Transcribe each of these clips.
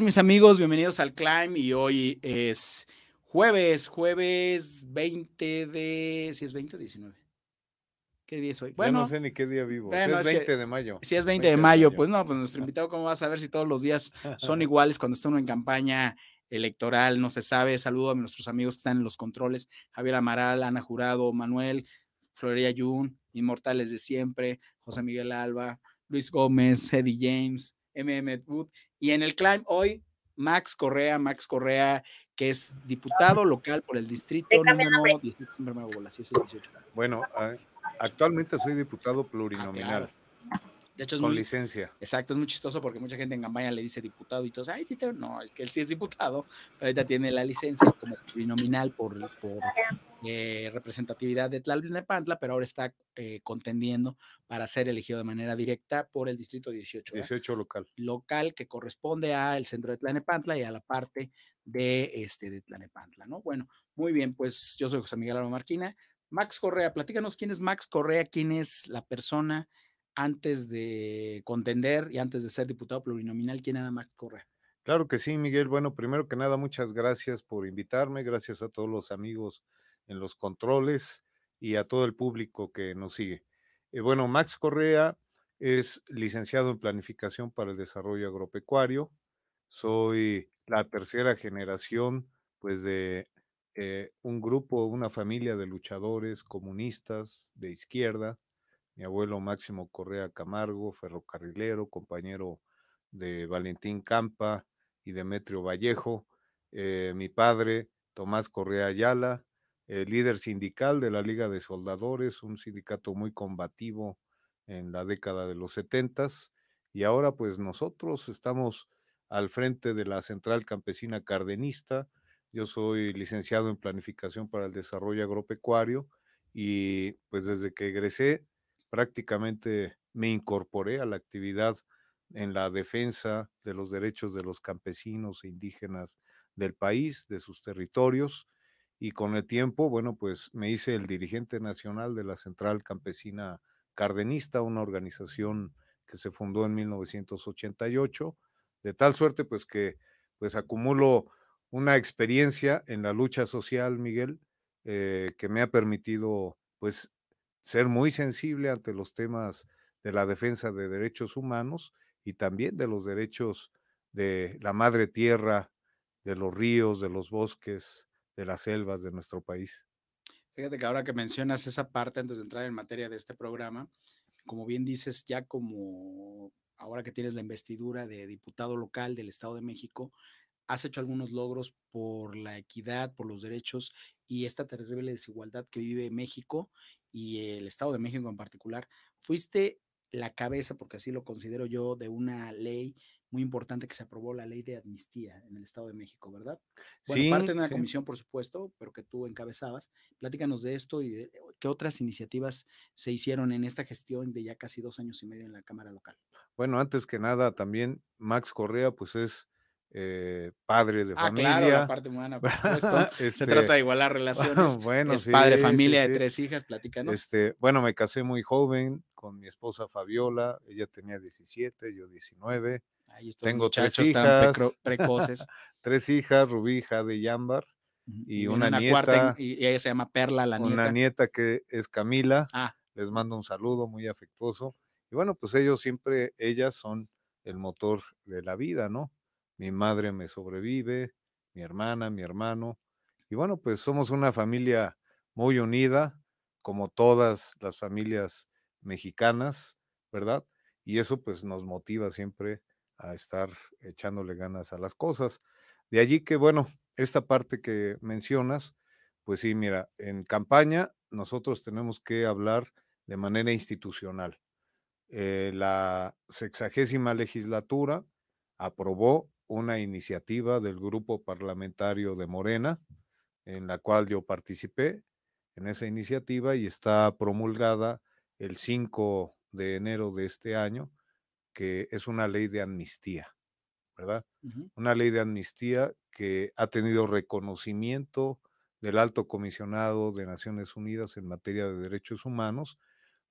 tal, mis amigos? Bienvenidos al Climb y hoy es jueves, jueves 20 de... ¿Si es 20 o 19? ¿Qué día es hoy? Bueno, no sé ni qué día vivo. si es 20 de mayo. Si es 20, de, mayo, pues no, pues nuestro invitado, ¿cómo va a saber si todos los días son iguales cuando está uno en campaña electoral? No se sabe. Saludo a nuestros amigos que están en los controles: Javier Amaral, Ana Jurado, Manuel, Florería Yun, Inmortales de Siempre, José Miguel Alba, Luis Gómez, Eddie James, MM Wood. Y en el Climb hoy, Max Correa, Max Correa, que es diputado local por el distrito número 18. Bueno, actualmente soy diputado plurinominal. Ah, de hecho, es con licencia. Exacto, es muy chistoso porque mucha gente en campaña le dice diputado y todos, ay, sí, no, es que él sí es diputado, pero ahorita tiene la licencia como plurinominal por, por eh, representatividad de Tlalnepantla, pero ahora está eh, contendiendo para ser elegido de manera directa por el distrito 18. 18 local. Local que corresponde al centro de Tlalnepantla y a la parte de, este, de Tlalnepantla, ¿no? Bueno, muy bien, pues yo soy José Miguel Alba Marquina. Max Correa, platícanos quién es Max Correa, quién es la persona antes de contender y antes de ser diputado plurinominal, quién era Max Correa. Claro que sí, Miguel. Bueno, primero que nada, muchas gracias por invitarme, gracias a todos los amigos en los controles y a todo el público que nos sigue. Eh, bueno, Max Correa es licenciado en Planificación para el Desarrollo Agropecuario. Soy la tercera generación, pues, de eh, un grupo, una familia de luchadores comunistas de izquierda. Mi abuelo Máximo Correa Camargo, ferrocarrilero, compañero de Valentín Campa y Demetrio Vallejo. Eh, mi padre, Tomás Correa Ayala, líder sindical de la Liga de Soldadores, un sindicato muy combativo en la década de los setentas, y ahora pues nosotros estamos al frente de la Central Campesina Cardenista. Yo soy licenciado en Planificación para el Desarrollo Agropecuario y pues desde que egresé prácticamente me incorporé a la actividad en la defensa de los derechos de los campesinos e indígenas del país, de sus territorios, y con el tiempo, bueno, pues me hice el dirigente nacional de la Central Campesina Cardenista, una organización que se fundó en 1988, de tal suerte pues que pues acumulo una experiencia en la lucha social, Miguel, eh, que me ha permitido pues ser muy sensible ante los temas de la defensa de derechos humanos y también de los derechos de la madre tierra, de los ríos, de los bosques, de las selvas de nuestro país. Fíjate que ahora que mencionas esa parte antes de entrar en materia de este programa, como bien dices, ya como ahora que tienes la investidura de diputado local del Estado de México, has hecho algunos logros por la equidad, por los derechos y esta terrible desigualdad que vive México y el Estado de México en particular. Fuiste la cabeza, porque así lo considero yo, de una ley muy importante que se aprobó la ley de amnistía en el Estado de México, ¿verdad? Bueno, sí, parte de una comisión, por supuesto, pero que tú encabezabas. Platícanos de esto y de qué otras iniciativas se hicieron en esta gestión de ya casi dos años y medio en la Cámara Local. Bueno, antes que nada, también Max Correa, pues es eh, padre de ah, familia. Claro, la parte humana, por supuesto. se este, trata de igualar relaciones. bueno, es padre, familia de tres hijas, platícanos. Este, bueno, me casé muy joven con mi esposa Fabiola, ella tenía 17, yo 19. Tengo tres hijas, precoces. tres hijas, Rubí, Jade y Ámbar. Y, una, nieta. y ella se llama Perla, la nieta. Una nieta que es Camila. Ah. Les mando un saludo muy afectuoso. Y bueno, pues ellos siempre, ellas son el motor de la vida, ¿no? Mi madre me sobrevive, mi hermana, mi hermano. Y bueno, pues somos una familia muy unida, como todas las familias mexicanas, ¿verdad? Y eso pues nos motiva siempre a estar echándole ganas a las cosas. De allí que, bueno, esta parte que mencionas, pues sí, mira, en campaña nosotros tenemos que hablar de manera institucional. Eh, la sexagésima legislatura aprobó una iniciativa del grupo parlamentario de Morena, en la cual yo participé en esa iniciativa y está promulgada el 5 de enero de este año que es una ley de amnistía, ¿verdad? Una ley de amnistía que ha tenido reconocimiento del alto comisionado de Naciones Unidas en materia de derechos humanos,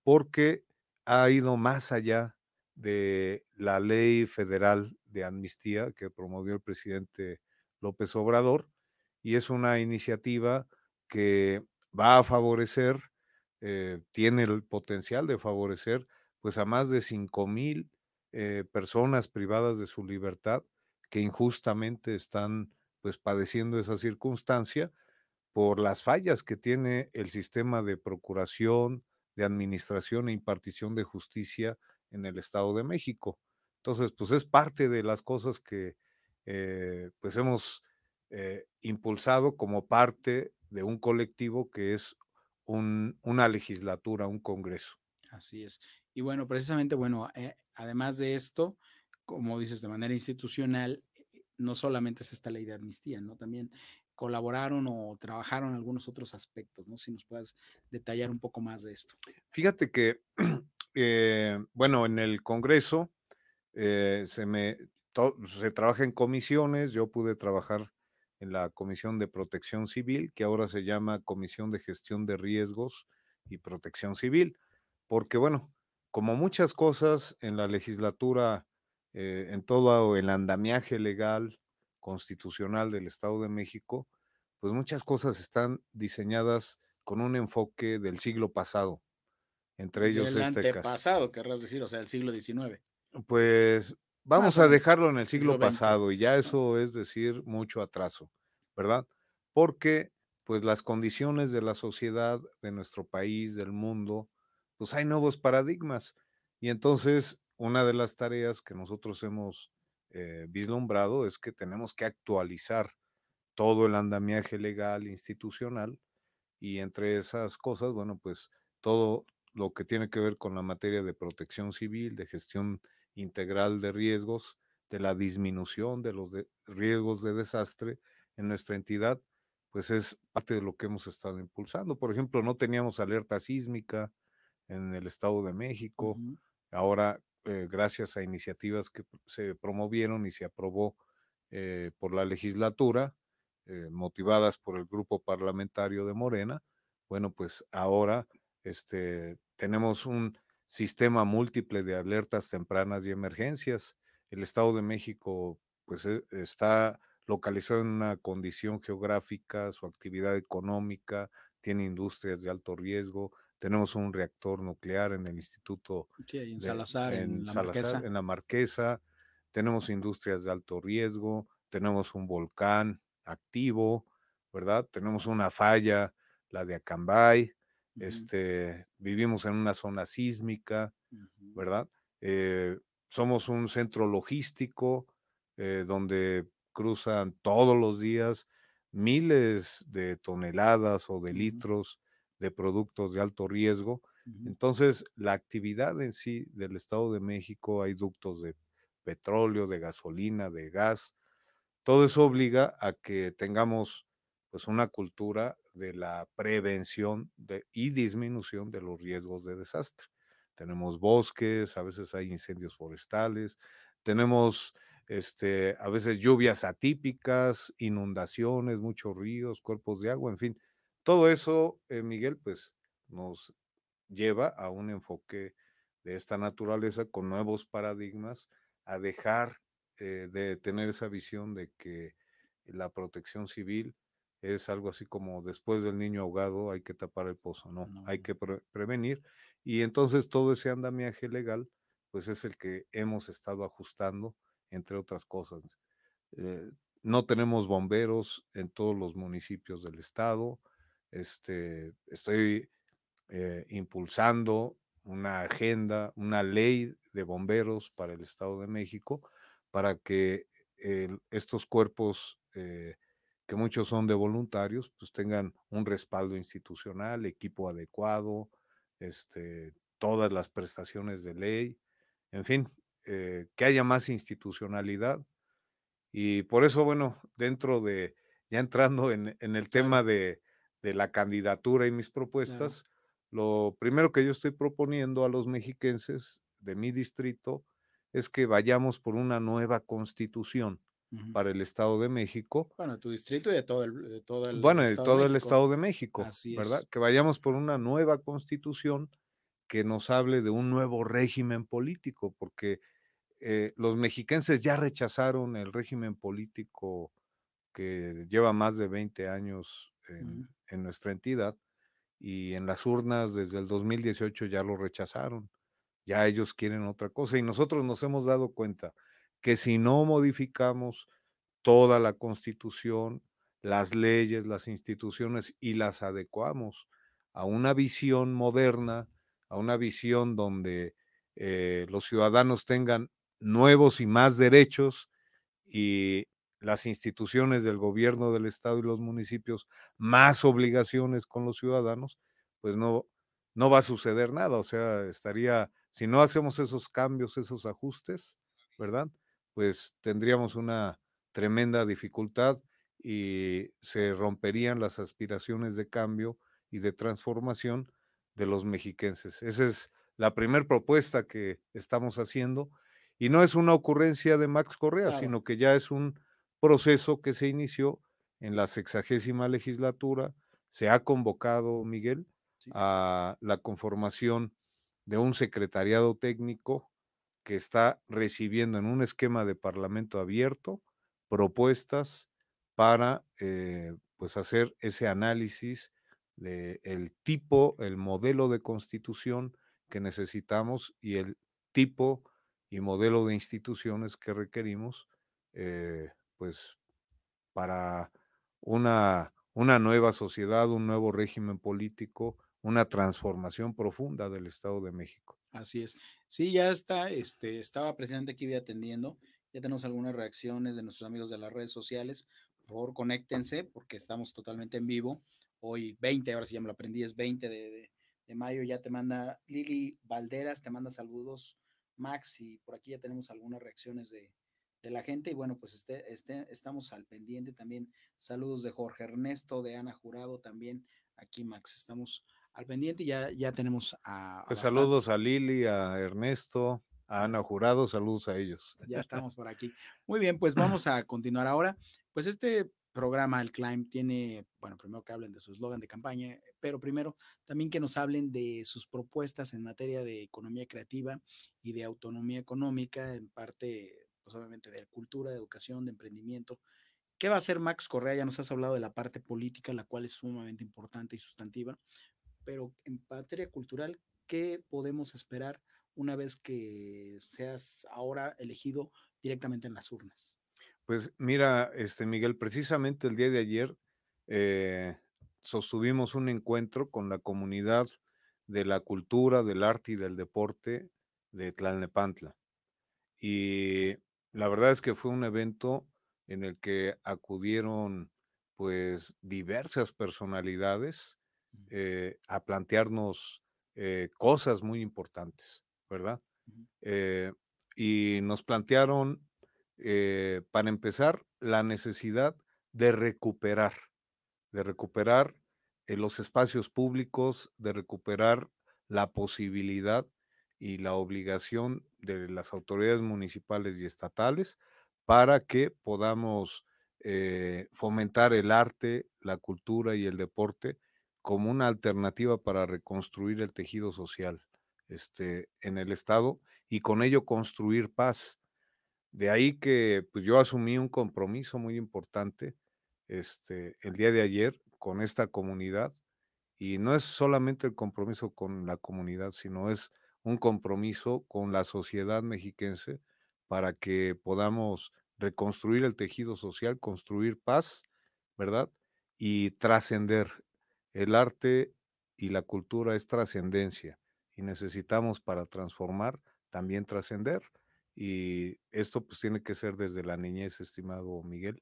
porque ha ido más allá de la ley federal de amnistía que promovió el presidente López Obrador y es una iniciativa que va a favorecer, eh, tiene el potencial de favorecer pues a más de 5 mil eh, personas privadas de su libertad que injustamente están pues padeciendo esa circunstancia por las fallas que tiene el sistema de procuración, de administración e impartición de justicia en el Estado de México. Entonces, pues es parte de las cosas que eh, pues hemos eh, impulsado como parte de un colectivo que es una legislatura, un congreso. Así es. Y bueno, precisamente, bueno, eh, además de esto, como dices, de manera institucional, no solamente es esta ley de amnistía, ¿no? También colaboraron o trabajaron algunos otros aspectos, ¿no? Si nos puedes detallar un poco más de esto. Fíjate que, eh, bueno, en el Congreso eh, se me se trabaja en comisiones, yo pude trabajar en la Comisión de Protección Civil, que ahora se llama Comisión de Gestión de Riesgos y Protección Civil, porque bueno, como muchas cosas en la legislatura, eh, en todo el andamiaje legal constitucional del Estado de México, pues muchas cosas están diseñadas con un enfoque del siglo pasado. Entre ellos el este antepasado, querrás decir, o sea, el siglo XIX. Pues vamos a dejarlo en el siglo, pasado y ya eso es decir mucho atraso, ¿verdad? Porque pues las condiciones de la sociedad, de nuestro país, del mundo, pues hay nuevos paradigmas. Y entonces, una de las tareas que nosotros hemos eh, vislumbrado es que tenemos que actualizar todo el andamiaje legal institucional y entre esas cosas, bueno, pues todo lo que tiene que ver con la materia de protección civil, de gestión integral de riesgos, de la disminución de los riesgos de desastre en nuestra entidad, pues es parte de lo que hemos estado impulsando. Por ejemplo, no teníamos alerta sísmica, en el Estado de México. Ahora, eh, gracias a iniciativas que se promovieron y se aprobó eh, por la legislatura, eh, motivadas por el grupo parlamentario de Morena, bueno, pues ahora este, tenemos un sistema múltiple de alertas tempranas y emergencias. El Estado de México, pues, está localizado en una condición geográfica, su actividad económica, tiene industrias de alto riesgo, tenemos un reactor nuclear en el Instituto. en Salazar, en, la Marquesa. En la Marquesa. Tenemos industrias de alto riesgo, tenemos un volcán activo, ¿verdad? Tenemos una falla, la de Acambay. Este, vivimos en una zona sísmica, ¿verdad? Eh, somos un centro logístico eh, donde cruzan todos los días miles de toneladas o de litros de productos de alto riesgo. Entonces, la actividad en sí del Estado de México, hay ductos de petróleo, de gasolina, de gas, todo eso obliga a que tengamos pues una cultura de la prevención y disminución de los riesgos de desastre. Tenemos bosques, a veces hay incendios forestales, tenemos este, a veces lluvias atípicas, inundaciones, muchos ríos, cuerpos de agua, en fin, todo eso, eh, Miguel, pues nos lleva a un enfoque de esta naturaleza con nuevos paradigmas, a dejar eh, de tener esa visión de que la protección civil es algo así como después del niño ahogado hay que tapar el pozo, no, hay que prevenir. Y entonces todo ese andamiaje legal, pues es el que hemos estado ajustando, entre otras cosas. Eh, no tenemos bomberos en todos los municipios del estado, este, estoy eh, impulsando una agenda, una ley de bomberos para el Estado de México, para que estos cuerpos, eh, que muchos son de voluntarios, pues tengan un respaldo institucional, equipo adecuado, este, todas las prestaciones de ley, en fin, eh, que haya más institucionalidad. Y por eso, bueno, dentro de, ya entrando en el tema de, de la candidatura y mis propuestas, lo primero que yo estoy proponiendo a los mexiquenses de mi distrito es que vayamos por una nueva constitución para el Estado de México. Bueno, tu distrito y de todo el, de todo el Bueno, de todo el Estado de México, ¿verdad? Que vayamos por una nueva constitución que nos hable de un nuevo régimen político, porque eh, los mexiquenses ya rechazaron el régimen político que lleva más de 20 años en, en, nuestra entidad y en las urnas desde el 2018 ya lo rechazaron. Ya ellos quieren otra cosa y nosotros nos hemos dado cuenta que si no modificamos toda la constitución, las leyes, las instituciones y las adecuamos a una visión moderna, a una visión donde eh, los ciudadanos tengan nuevos y más derechos y las instituciones del gobierno del estado y los municipios más obligaciones con los ciudadanos, pues no, no va a suceder nada. O sea, estaría, si no hacemos esos cambios, esos ajustes, ¿verdad? Pues tendríamos una tremenda dificultad y se romperían las aspiraciones de cambio y de transformación de los mexiquenses. Esa es la primera propuesta que estamos haciendo y no es una ocurrencia de Max Correa, sino que ya es un proceso que se inició en la sexagésima legislatura. Se ha convocado, Miguel, a la conformación de un secretariado técnico que está recibiendo en un esquema de parlamento abierto propuestas para eh, pues hacer ese análisis del el tipo, el modelo de constitución que necesitamos y el tipo y modelo de instituciones que requerimos eh, pues para una, una nueva sociedad, un nuevo régimen político, una transformación profunda del Estado de México. Así es. Sí, ya está, este, estaba presente aquí atendiendo. Ya tenemos algunas reacciones de nuestros amigos de las redes sociales. Por favor, conéctense porque estamos totalmente en vivo. Hoy 20, ahora sí ya me lo aprendí, es 20 de, de mayo. Ya te manda Lili Valderas, te manda saludos Max y por aquí ya tenemos algunas reacciones de, de la gente y bueno, pues este, este, estamos al pendiente también. Saludos de Jorge Ernesto, de Ana Jurado también. Aquí, Max, estamos al pendiente ya, ya tenemos a... pues saludos a Lili, a Ernesto, a Ana Jurado, saludos a ellos. Ya estamos por aquí. Muy bien, pues vamos a continuar ahora. Pues este programa, el Climb, tiene, bueno, primero que hablen de su eslogan de campaña, pero primero también que nos hablen de sus propuestas en materia de economía creativa y de autonomía económica, en parte pues, obviamente de cultura, de educación, de emprendimiento. ¿Qué va a hacer Max Correa? Ya nos has hablado de la parte política, la cual es sumamente importante y sustantiva, pero en materia cultural, ¿qué podemos esperar una vez que seas ahora elegido directamente en las urnas? Pues mira, este Miguel, precisamente el día de ayer eh, sostuvimos un encuentro con la comunidad de la cultura, del arte y del deporte de Tlalnepantla. Y la verdad es que fue un evento en el que acudieron pues diversas personalidades eh, a plantearnos eh, cosas muy importantes, ¿verdad? Eh, y nos plantearon, para empezar, la necesidad de recuperar, de recuperar los espacios públicos, de recuperar la posibilidad y la obligación de las autoridades municipales y estatales para que podamos eh, fomentar el arte, la cultura y el deporte como una alternativa para reconstruir el tejido social este, en el Estado y con ello construir paz. De ahí que pues, yo asumí un compromiso muy importante este, el día de ayer con esta comunidad y no es solamente el compromiso con la comunidad, sino es un compromiso con la sociedad mexiquense para que podamos reconstruir el tejido social, construir paz, ¿verdad? Y trascender. El arte y la cultura es trascendencia y necesitamos para transformar también trascender. Y esto pues tiene que ser desde la niñez, estimado Miguel,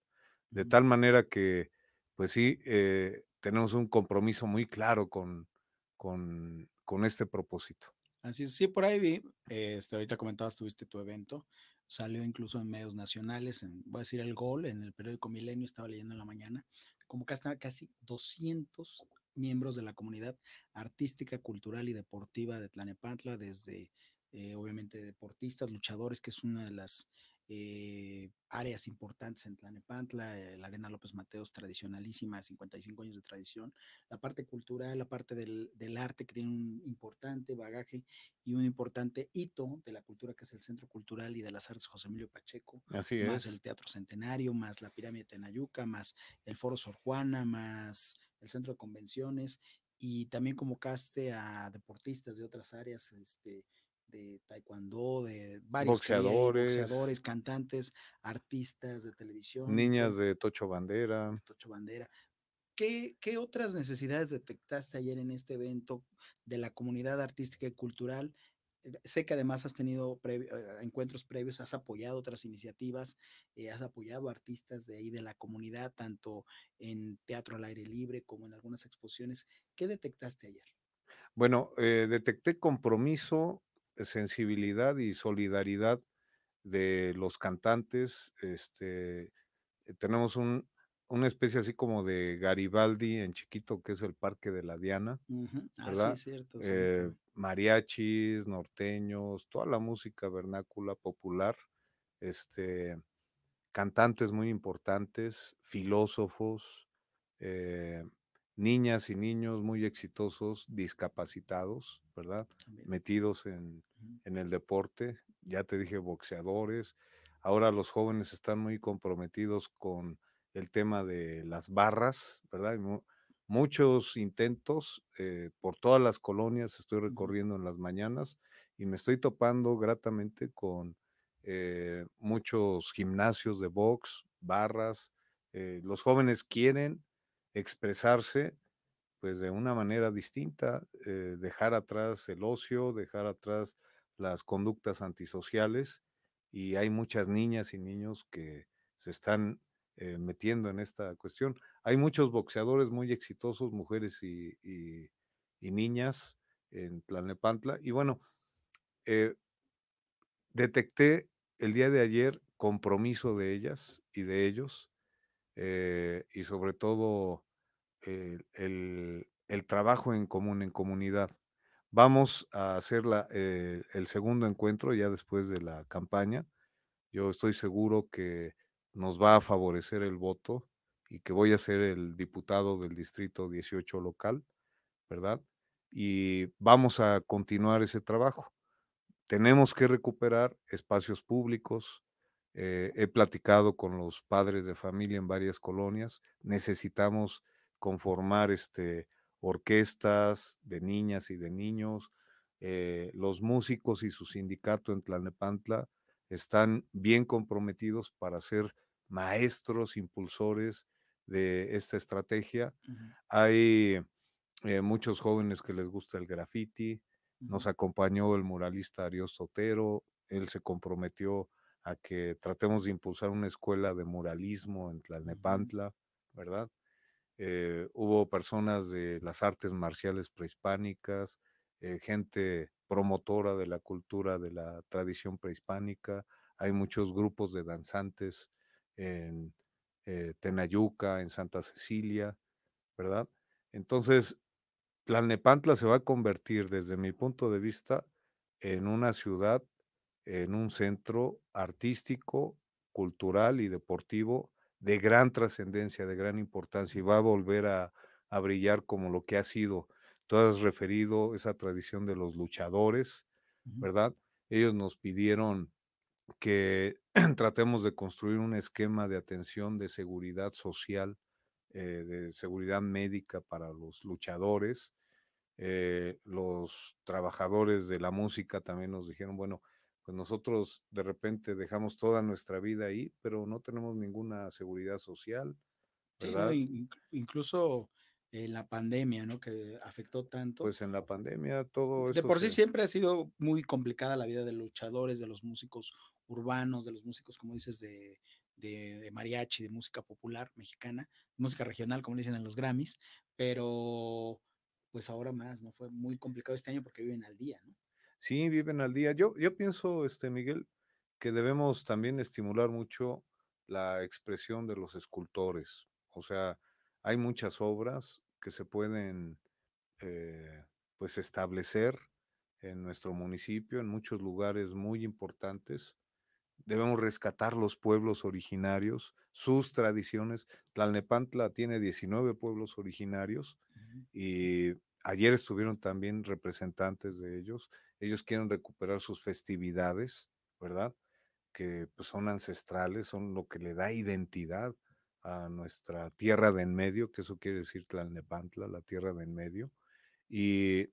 de tal manera que, pues sí, eh, tenemos un compromiso muy claro con, con, con este propósito. Así es, sí, por ahí vi, este, ahorita comentabas, tuviste tu evento, salió incluso en medios nacionales, en, voy a decir el Gol, en el periódico Milenio, estaba leyendo en la mañana, como que hasta casi 200 miembros de la comunidad artística, cultural y deportiva de Tlanepantla, desde eh, obviamente deportistas, luchadores, que es una de las eh, áreas importantes en Tlanepantla, eh, la Arena López Mateos, tradicionalísima, 55 años de tradición, la parte cultural, la parte del, del, arte que tiene un importante bagaje y un importante hito de la cultura que es el Centro Cultural y de las Artes José Emilio Pacheco, Así más es. el Teatro Centenario, más la Pirámide Tenayuca, más el Foro Sor Juana, más el Centro de Convenciones y también convocaste a deportistas de otras áreas, este, de taekwondo, de varios Boxeadores. boxeadores, cantantes, artistas de televisión Niñas de Tocho Bandera. de Tocho Bandera. ¿Qué, ¿Qué otras necesidades detectaste ayer en este evento de la comunidad artística y cultural? Sé que además has tenido previ- eh, encuentros previos, has apoyado otras iniciativas, eh, has apoyado artistas de ahí de la comunidad, tanto en teatro al aire libre como en algunas exposiciones. ¿Qué detectaste ayer? Bueno, eh, detecté compromiso, sensibilidad y solidaridad de los cantantes. Este, tenemos un, una especie así como de Garibaldi en chiquito, que es el Parque de la Diana, Ujú. Ah, sí, cierto, sí. Eh, mariachis, norteños, toda la música vernácula popular, este, cantantes muy importantes, filósofos, eh, niñas y niños muy exitosos, discapacitados, ¿verdad? también. Metidos en, en el deporte, ya te dije, boxeadores. Ahora los jóvenes están muy comprometidos con el tema de las barras, ¿verdad? Muchos intentos eh, por todas las colonias, estoy recorriendo en las mañanas y me estoy topando gratamente con eh, muchos gimnasios de box, barras. eh, los jóvenes quieren expresarse pues de una manera distinta, eh, dejar atrás el ocio, dejar atrás las conductas antisociales y hay muchas niñas y niños que se están eh, metiendo en esta cuestión. Hay muchos boxeadores muy exitosos, mujeres y, niñas en Tlalnepantla y bueno, eh, detecté el día de ayer compromiso de ellas y de ellos eh, y sobre todo el, trabajo en común, en comunidad. Vamos a hacer eh, el segundo encuentro ya después de la campaña. Yo estoy seguro que nos va a favorecer el voto y que voy a ser el diputado del distrito 18 local, ¿verdad? Y vamos a continuar ese trabajo tenemos que recuperar espacios públicos. eh, he platicado con los padres de familia en varias colonias. Necesitamos conformar este, orquestas de niñas y de niños. eh, los músicos y su sindicato en Tlalnepantla están bien comprometidos para ser maestros, impulsores de esta estrategia. Hay eh, muchos jóvenes que les gusta el graffiti, nos acompañó el muralista Arios Sotero, él se comprometió a que tratemos de impulsar una escuela de muralismo en Tlalnepantla, ¿verdad? Eh, hubo personas de las artes marciales prehispánicas, eh, gente promotora de la cultura de la tradición prehispánica, hay muchos grupos de danzantes en eh, Tenayuca, en Santa Cecilia, ¿verdad? Entonces, Tlalnepantla se va a convertir, desde mi punto de vista, en una ciudad, en un centro artístico, cultural y deportivo de gran trascendencia, de gran importancia, y va a volver a, a brillar como lo que ha sido. Tú has referido esa tradición de los luchadores. ¿verdad? Ellos nos pidieron que tratemos de construir un esquema de atención de seguridad social, eh, de seguridad médica para los luchadores. Eh, los trabajadores de la música también nos dijeron, bueno, pues nosotros de repente dejamos toda nuestra vida ahí, pero no tenemos ninguna seguridad social, Sí, ¿no? ¿verdad? In- inc- incluso eh, la pandemia, ¿no? Que afectó tanto. Pues en la pandemia todo De eso por sí se... siempre ha sido muy complicada la vida de luchadores, de los músicos urbanos, de los músicos, como dices, de, mariachi, de música popular mexicana, música regional, como le dicen en los Grammys, pero pues ahora más, ¿no? Fue muy complicado este año porque viven al día, ¿no? Sí, viven al día. Yo, yo pienso, este, Miguel, que debemos también estimular mucho la expresión de los escultores. O sea, hay muchas obras que se pueden, eh, pues, establecer en nuestro municipio, en muchos lugares muy importantes, debemos rescatar los pueblos originarios, sus tradiciones. Tlalnepantla tiene 19 pueblos originarios y ayer estuvieron también representantes de ellos. Ellos quieren recuperar sus festividades, ¿verdad? Que pues, son ancestrales, son lo que le da identidad a nuestra tierra de en medio, que eso quiere decir Tlalnepantla, la tierra de en medio. Y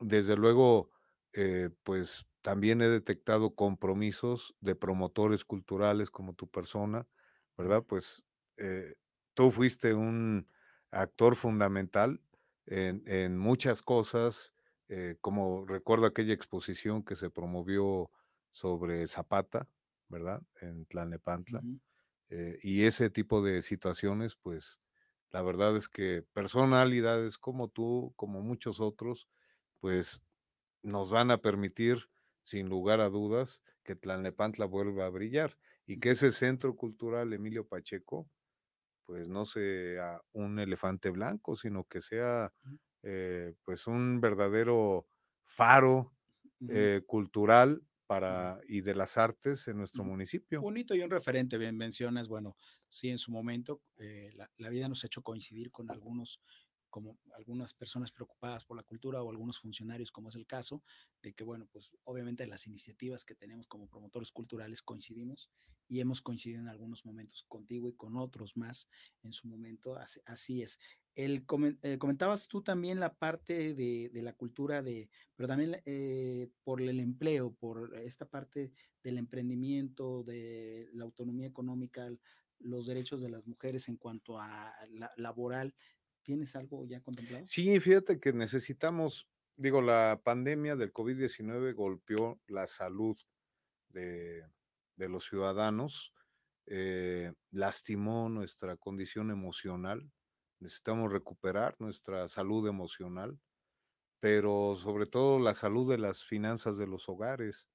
desde luego, eh, pues también he detectado compromisos de promotores culturales como tu persona, ¿verdad? Pues eh, tú fuiste un actor fundamental en, en muchas cosas, eh, como recuerdo aquella exposición que se promovió sobre Zapata, ¿verdad? En Tlalnepantla. Eh, y ese tipo de situaciones, pues la verdad es que personalidades como tú, como muchos otros, pues nos van a permitir, sin lugar a dudas, que Tlalnepantla vuelva a brillar y que ese centro cultural Emilio Pacheco, pues no sea un elefante blanco, sino que sea eh, pues un verdadero faro eh, cultural para, y de las artes en nuestro municipio. Bonito y un referente, bien mencionas, bueno, sí, en su momento eh, la, la, vida nos ha hecho coincidir con algunos como algunas personas preocupadas por la cultura o algunos funcionarios, como es el caso, de que, bueno, pues obviamente las iniciativas que tenemos como promotores culturales coincidimos y hemos coincidido en algunos momentos contigo y con otros más en su momento, así, así es. El, eh, comentabas tú también la parte de, de la cultura, de, pero también eh, por el empleo, por esta parte del emprendimiento, de la autonomía económica, los derechos de las mujeres en cuanto a la laboral. ¿Tienes algo ya contemplado? Sí, fíjate que necesitamos, digo, la pandemia del COVID-19 golpeó la salud de, los ciudadanos, eh, lastimó nuestra condición emocional, necesitamos recuperar nuestra salud emocional, pero sobre todo la salud de las finanzas de los hogares.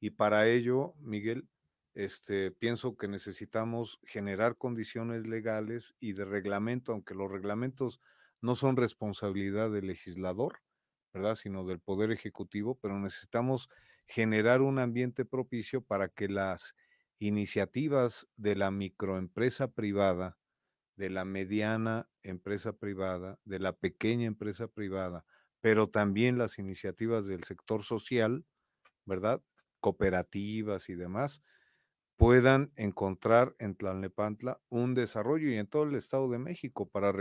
Y para ello, Miguel, este, pienso que necesitamos generar condiciones legales y de reglamento, aunque los reglamentos no son responsabilidad del legislador, ¿verdad? Sino del Poder Ejecutivo, pero necesitamos generar un ambiente propicio para que las iniciativas de la microempresa privada, de la mediana empresa privada, de la pequeña empresa privada, pero también las iniciativas del sector social, ¿verdad? Cooperativas y demás, puedan encontrar en Tlalnepantla un desarrollo y en todo el Estado de México para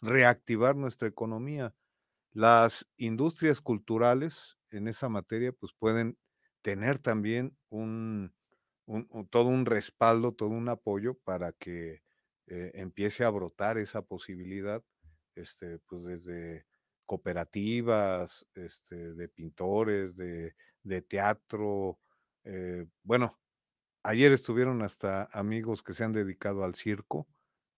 reactivar nuestra economía. Las industrias culturales en esa materia pues pueden tener también un, todo un respaldo, todo un apoyo para que eh, empiece a brotar esa posibilidad, este, pues desde cooperativas, este, de pintores, de, de teatro, eh, bueno, Ayer estuvieron hasta amigos que se han dedicado al circo,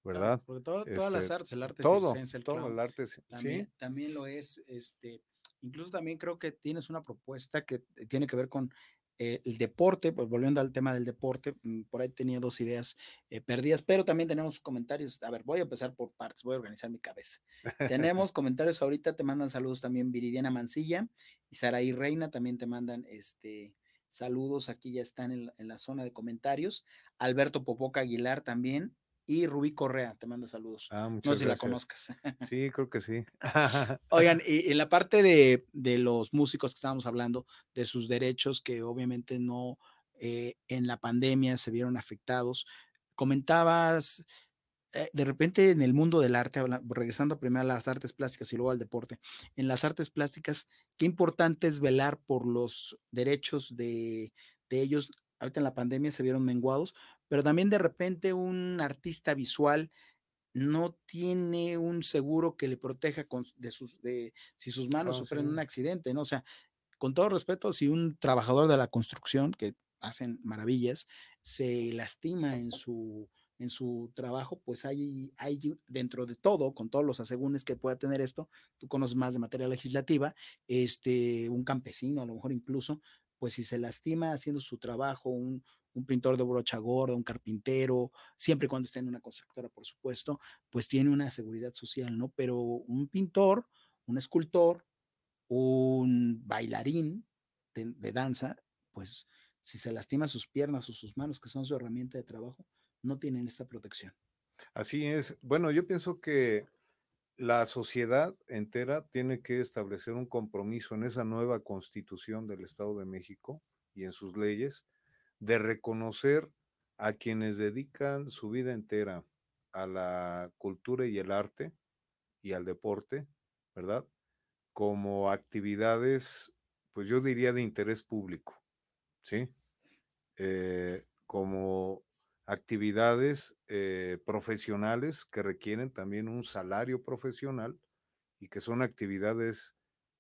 ¿verdad? porque todo, todas las este, artes, el arte todo, el todo el arte, también, ¿sí? también lo es, este, incluso también creo que tienes una propuesta que tiene que ver con eh, el deporte, pues volviendo al tema del deporte, mm, por ahí tenía dos ideas eh, perdidas, pero también tenemos comentarios. A ver, voy a empezar por partes, voy a organizar mi cabeza. tenemos comentarios ahorita, te mandan saludos también Viridiana Mancilla y Saraí Reina, también te mandan este Saludos, aquí ya están en, la zona de comentarios. Alberto Popoca Aguilar también. Y Rubí Correa, te manda saludos. Ah, no sé si la conozcas. Sí, creo que sí. Oigan, y en la parte de, los músicos que estábamos hablando, de sus derechos que obviamente no eh, en la pandemia se vieron afectados, comentabas de repente en el mundo del arte, regresando primero a las artes plásticas y luego al deporte, en las artes plásticas, qué importante es velar por los derechos de, ellos. Ahorita en la pandemia se vieron menguados, pero también de repente un artista visual no tiene un seguro que le proteja de sus, de, si sus manos oh, sufren un accidente, ¿no? O sea, con todo respeto, si un trabajador de la construcción, que hacen maravillas, se lastima en su en su trabajo, pues hay, hay dentro de todo, con todos los asegúnes que pueda tener esto, tú conoces más de materia legislativa, este, un campesino, a lo mejor incluso, pues si se lastima haciendo su trabajo, un, un pintor de brocha gorda, un carpintero, siempre y cuando esté en una constructora, por supuesto, pues tiene una seguridad social, ¿no? Pero un pintor, un escultor, un bailarín de, de danza, pues si se lastima sus piernas o sus manos, que son su herramienta de trabajo, no tienen esta protección. Así es. Bueno, yo pienso que la sociedad entera tiene que establecer un compromiso en esa nueva constitución del Estado de México y en sus leyes de reconocer a quienes dedican su vida entera a la cultura y el arte y al deporte, ¿verdad? Como actividades, pues yo diría de interés público, ¿sí? Eh, como actividades eh, profesionales que requieren también un salario profesional y que son actividades,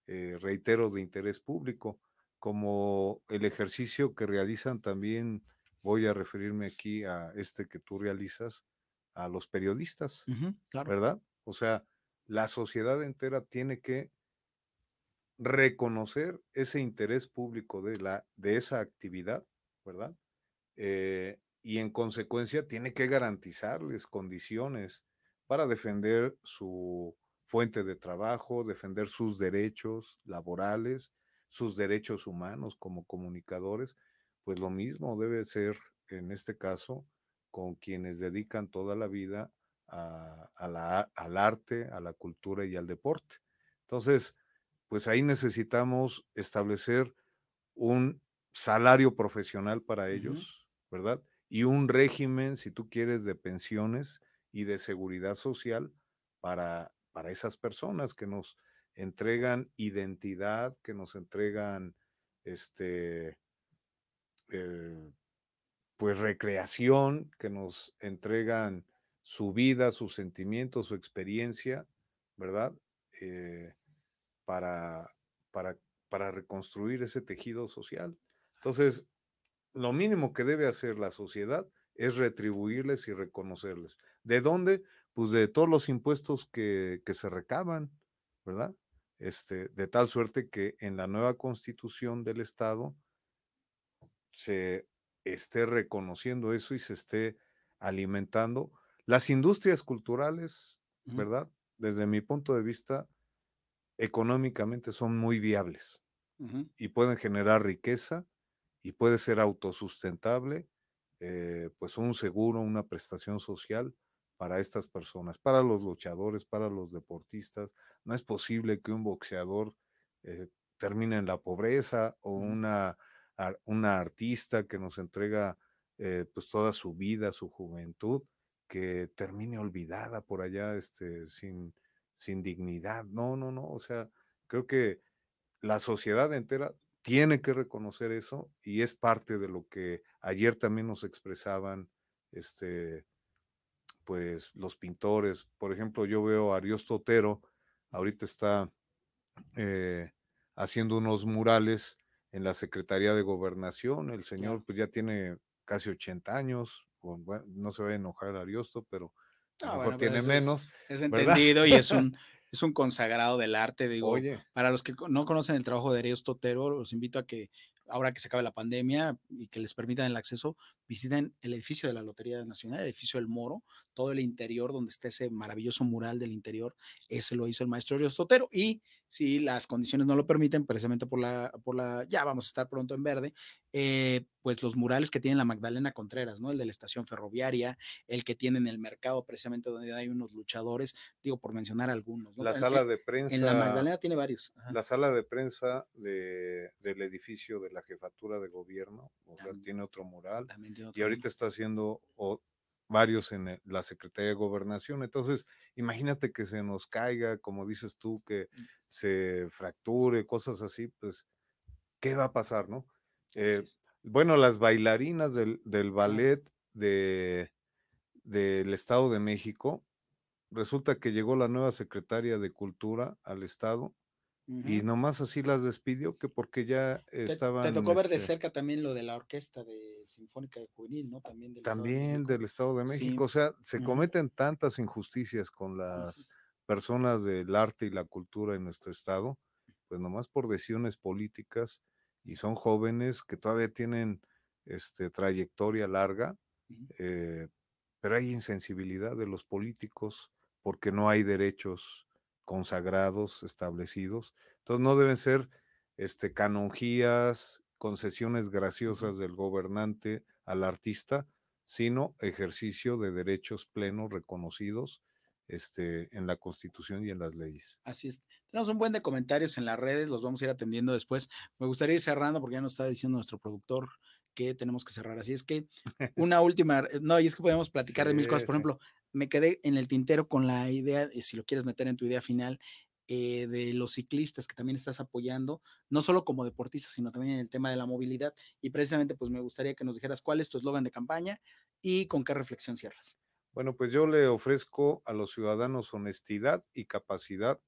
eh, reitero, de interés público, como el ejercicio que realizan también, voy a referirme aquí a este que tú realizas, a los periodistas, ¿verdad? O sea, la sociedad entera tiene que reconocer ese interés público de, la, de esa actividad, ¿verdad? Eh, y en consecuencia tiene que garantizarles condiciones para defender su fuente de trabajo, defender sus derechos laborales, sus derechos humanos como comunicadores, pues lo mismo debe ser en este caso con quienes dedican toda la vida al arte, a la cultura y al deporte. Entonces, pues ahí necesitamos establecer un salario profesional para ellos, ¿verdad? Y un régimen, si tú quieres, de pensiones y de seguridad social para, para esas personas que nos entregan identidad, que nos entregan este, eh, pues recreación, que nos entregan su vida, sus sentimientos, su experiencia, ¿verdad? Eh, para, para, para reconstruir ese tejido social. Entonces, lo mínimo que debe hacer la sociedad es retribuirles y reconocerles. ¿De dónde? Pues de todos los impuestos que, se recaban, ¿verdad? Este, de tal suerte que en la nueva constitución del Estado se esté reconociendo eso y se esté alimentando. Las industrias culturales, ¿verdad? Desde mi punto de vista, económicamente son muy viables y pueden generar riqueza y puede ser autosustentable, eh, pues un seguro, una prestación social para estas personas, para los luchadores, para los deportistas. No es posible que un boxeador eh, termine en la pobreza o una, una artista que nos entrega eh, pues toda su vida, su juventud, que termine olvidada por allá este, sin, sin dignidad. No, no, no. O sea, creo que la sociedad entera tiene que reconocer eso y es parte de lo que ayer también nos expresaban este pues los pintores. Por ejemplo yo veo a Ariosto Otero ahorita está eh, haciendo unos murales en la Secretaría de Gobernación. El señor pues ya tiene casi 80 años no se va a enojar Ariosto pero a lo mejor tiene menos es, entendido y es un es un consagrado del arte, digo, para los que no conocen el trabajo de Arios Totero, los invito a que ahora que se acabe la pandemia y que les permitan el acceso, visiten el edificio de la Lotería Nacional, el edificio del Moro, todo el interior donde está ese maravilloso mural del interior, ese lo hizo el maestro Arios Totero y si las condiciones no lo permiten, precisamente por la, por la, ya vamos a estar pronto en verde, eh, pues los murales que tiene la Magdalena Contreras, ¿no? El de la estación ferroviaria, el que tiene en el mercado, precisamente donde hay unos luchadores, digo, por mencionar algunos. La sala de prensa. En la Magdalena tiene varios. La sala de prensa de, del edificio de la jefatura de gobierno, o sea, tiene otro mural. y ahorita está haciendo varios en la Secretaría de Gobernación. Entonces, imagínate que se nos caiga, como dices tú, que mm. se fracture, cosas así, pues, ¿qué va a pasar, no? Eh, bueno, las bailarinas del, ballet de, del Estado de México, resulta que llegó la nueva secretaria de Cultura al Estado y nomás así las despidió, que porque ya estaban... Te tocó ver de este cerca también lo de la orquesta de Sinfónica de Juvenil, ¿no? También del, también del Estado de México. O sea, se cometen tantas injusticias con las personas del arte y la cultura en nuestro Estado, pues nomás por decisiones políticas y son jóvenes que todavía tienen este, trayectoria larga, eh, pero hay insensibilidad de los políticos porque no hay derechos consagrados, establecidos. Entonces no deben ser este, canonjías concesiones graciosas del gobernante al artista, sino ejercicio de derechos plenos reconocidos este, en la Constitución y en las leyes. Así es. Tenemos un buen de comentarios en las redes, los vamos a ir atendiendo después. Me gustaría ir cerrando porque ya nos está diciendo nuestro productor que tenemos que cerrar. Así es que una última, eh, no, y es que podemos platicar de mil cosas. Por ejemplo, me quedé en el tintero con la idea, si lo quieres meter en tu idea final, eh, de los ciclistas que también estás apoyando, no solo como deportista, sino también en el tema de la movilidad. Y precisamente, pues me gustaría que nos dijeras cuál es tu eslogan de campaña y con qué reflexión cierras. Bueno, pues yo le ofrezco a los ciudadanos honestidad y capacidad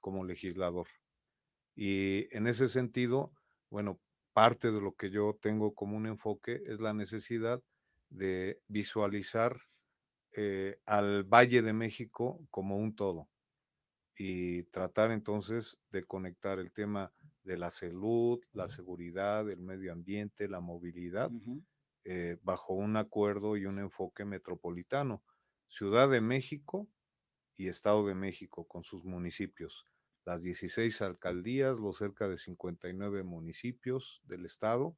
como legislador. Y en ese sentido, bueno, parte de lo que yo tengo como un enfoque es la necesidad de visualizar eh, al Valle de México como un todo y tratar entonces de conectar el tema de la salud, la seguridad, el medio ambiente, la movilidad, eh, bajo un acuerdo y un enfoque metropolitano. Ciudad de México y Estado de México con sus municipios, las 16 alcaldías, los cerca de 59 municipios del Estado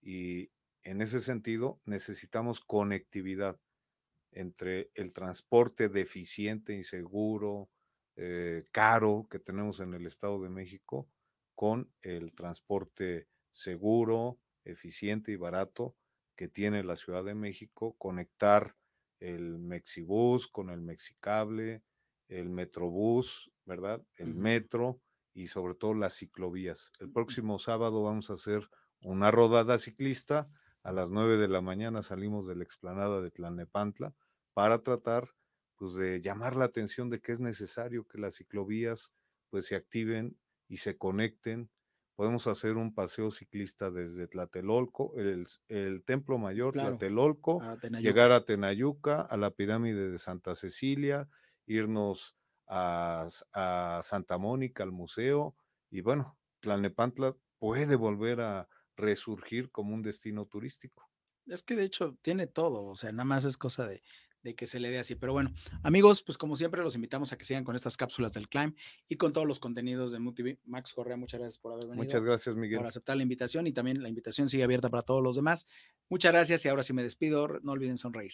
y en ese sentido necesitamos conectividad entre el transporte deficiente, inseguro, eh, caro que tenemos en el Estado de México con el transporte seguro, eficiente y barato que tiene la Ciudad de México, conectar el Mexibus con el Mexicable, el Metrobús, ¿verdad? El metro y sobre todo las ciclovías. El próximo sábado vamos a hacer una rodada ciclista. A las 9 de la mañana salimos de la explanada de Tlanepantla para tratar pues de llamar la atención de que es necesario que las ciclovías pues se activen y se conecten. Podemos hacer un paseo ciclista desde Tlatelolco, el, Templo Mayor, Tlatelolco, llegar a Tenayuca, a la pirámide de Santa Cecilia, irnos a, a Santa Mónica, al museo, y bueno, Tlalnepantla puede volver a resurgir como un destino turístico. Es que de hecho tiene todo, o sea, nada más es cosa de, de que se le dé así. Pero bueno, amigos, pues como siempre los invitamos a que sigan con estas cápsulas del Climb y con todos los contenidos de MUTV. Max Correa, muchas gracias por haber venido. Muchas gracias, Miguel. Por aceptar la invitación y también la invitación sigue abierta para todos los demás. Muchas gracias y ahora sí me despido. No olviden sonreír.